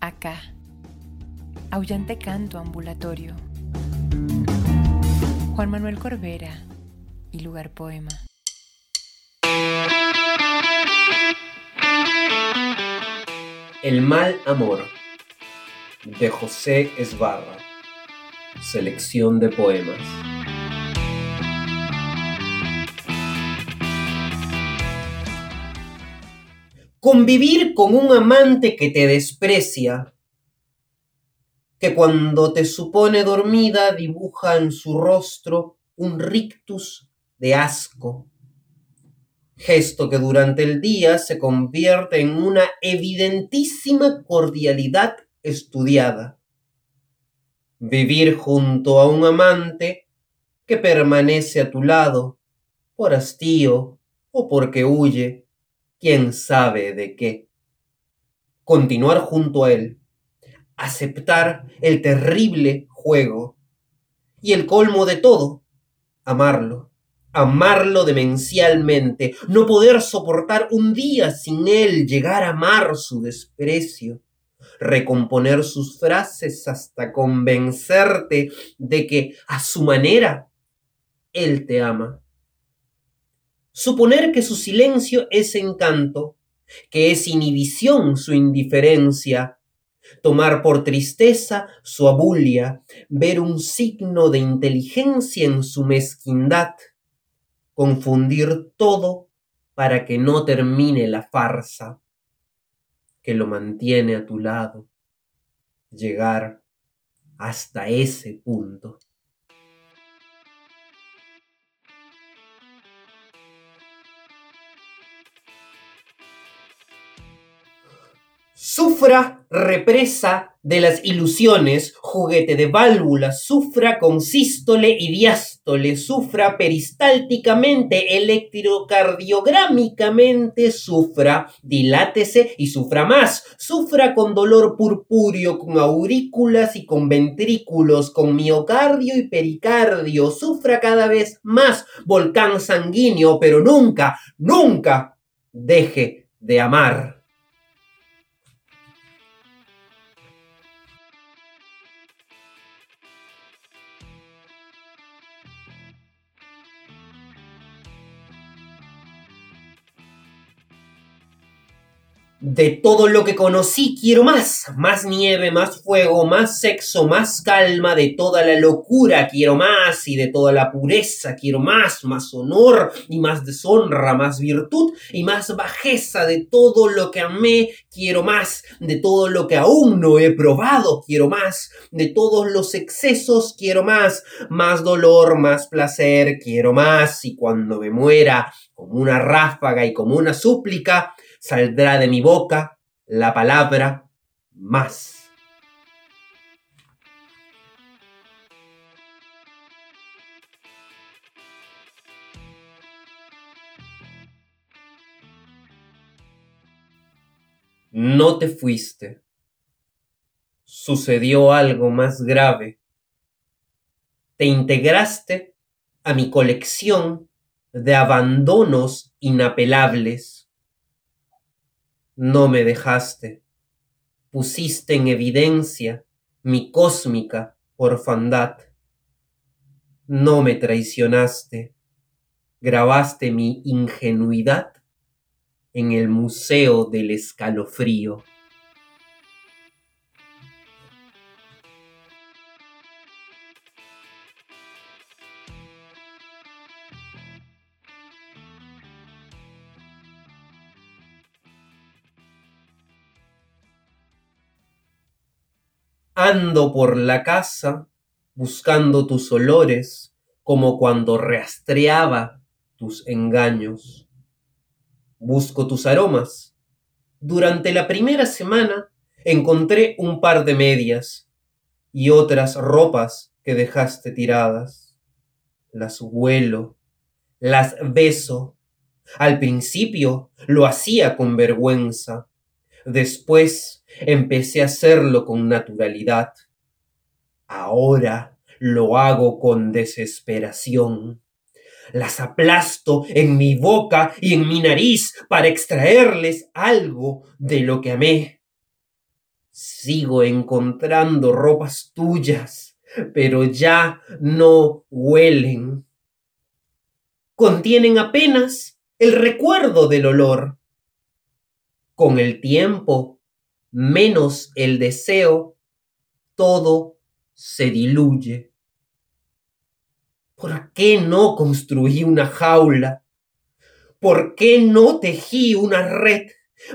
acá. Aullante canto ambulatorio. Juan Manuel Corbera y Lugar Poema. El mal amor de José Esbarra. Selección de poemas. Convivir con un amante que te desprecia, que cuando te supone dormida dibuja en su rostro un rictus de asco, gesto que durante el día se convierte en una evidentísima cordialidad estudiada. Vivir junto a un amante que permanece a tu lado por hastío o porque huye quién sabe de qué. Continuar junto a él, aceptar el terrible juego y el colmo de todo, amarlo, amarlo demencialmente, no poder soportar un día sin él, llegar a amar su desprecio, recomponer sus frases hasta convencerte de que a su manera él te ama Suponer que su silencio es encanto, que es inhibición su indiferencia, tomar por tristeza su abulia, ver un signo de inteligencia en su mezquindad, confundir todo para que no termine la farsa que lo mantiene a tu lado, llegar hasta ese punto. Sufra represa de las ilusiones, juguete de válvulas, sufra con sístole y diástole, sufra peristálticamente, electrocardiográmicamente, sufra, dilátese y sufra más, sufra con dolor purpúreo, con aurículas y con ventrículos, con miocardio y pericardio, sufra cada vez más, volcán sanguíneo, pero nunca, nunca deje de amar. De todo lo que conocí quiero más, más nieve, más fuego, más sexo, más calma, de toda la locura quiero más y de toda la pureza quiero más, más honor y más deshonra, más virtud y más bajeza, de todo lo que amé quiero más, de todo lo que aún no he probado quiero más, de todos los excesos quiero más, más dolor, más placer quiero más y cuando me muera como una ráfaga y como una súplica, saldrá de mi boca la palabra más. No te fuiste. Sucedió algo más grave. Te integraste a mi colección de abandonos inapelables no me dejaste. Pusiste en evidencia mi cósmica orfandad. No me traicionaste. Grabaste mi ingenuidad en el Museo del Escalofrío. Ando por la casa buscando tus olores como cuando rastreaba tus engaños. Busco tus aromas. Durante la primera semana encontré un par de medias y otras ropas que dejaste tiradas. Las huelo, las beso. Al principio lo hacía con vergüenza. Después Empecé a hacerlo con naturalidad. Ahora lo hago con desesperación. Las aplasto en mi boca y en mi nariz para extraerles algo de lo que amé. Sigo encontrando ropas tuyas, pero ya no huelen. Contienen apenas el recuerdo del olor. Con el tiempo, menos el deseo, todo se diluye. ¿Por qué no construí una jaula? ¿Por qué no tejí una red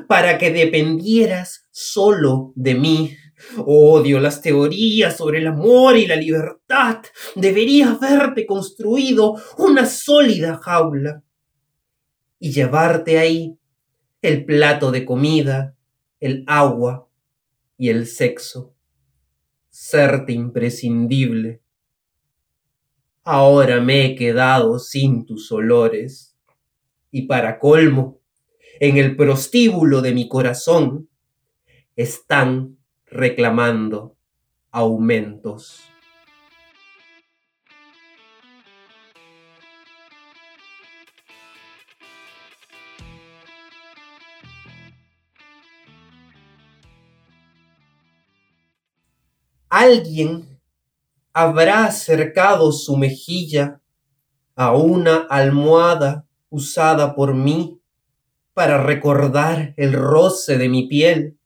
para que dependieras solo de mí? Odio las teorías sobre el amor y la libertad. Debería haberte construido una sólida jaula y llevarte ahí el plato de comida, el agua y el sexo. Serte imprescindible. Ahora me he quedado sin tus olores. Y para colmo, en el prostíbulo de mi corazón están reclamando aumentos. Alguien habrá acercado su mejilla a una almohada usada por mí para recordar el roce de mi piel.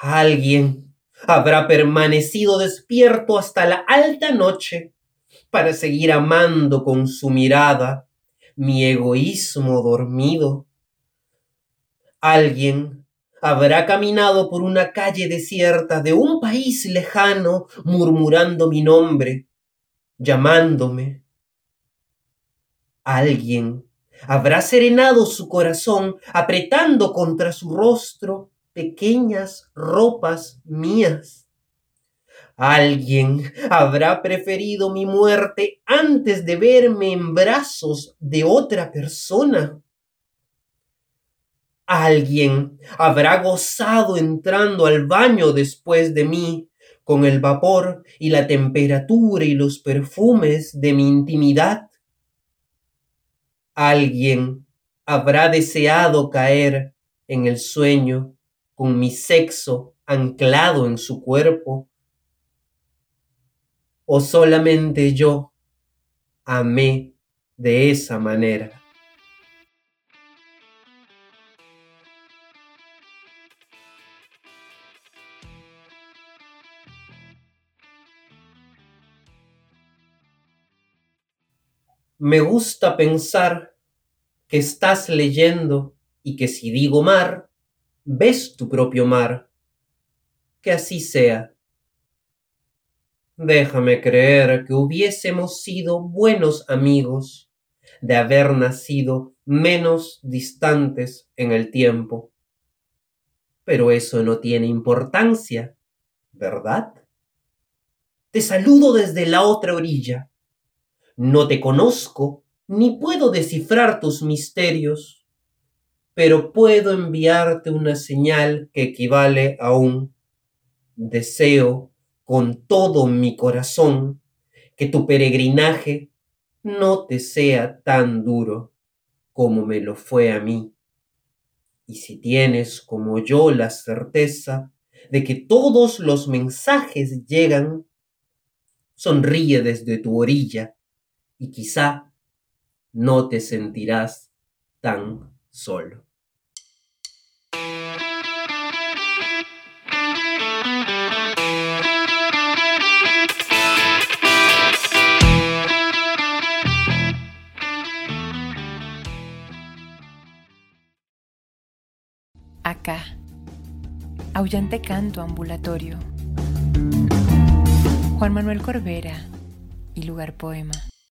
Alguien habrá permanecido despierto hasta la alta noche para seguir amando con su mirada mi egoísmo dormido. Alguien habrá caminado por una calle desierta de un país lejano, murmurando mi nombre, llamándome. Alguien habrá serenado su corazón, apretando contra su rostro pequeñas ropas mías. Alguien habrá preferido mi muerte antes de verme en brazos de otra persona. Alguien habrá gozado entrando al baño después de mí, con el vapor y la temperatura y los perfumes de mi intimidad. Alguien habrá deseado caer en el sueño con mi sexo anclado en su cuerpo. O solamente yo amé de esa manera. Me gusta pensar que estás leyendo y que si digo mar, ves tu propio mar. Que así sea. Déjame creer que hubiésemos sido buenos amigos de haber nacido menos distantes en el tiempo. Pero eso no tiene importancia, ¿verdad? Te saludo desde la otra orilla no te conozco, ni puedo descifrar tus misterios, pero puedo enviarte una señal que equivale a un deseo con todo mi corazón que tu peregrinaje no te sea tan duro como me lo fue a mí. Y si tienes como yo la certeza de que todos los mensajes llegan, sonríe desde tu orilla y quizá no te sentirás tan solo. Acá, aullante canto ambulatorio. Juan Manuel Corbera y lugar poema.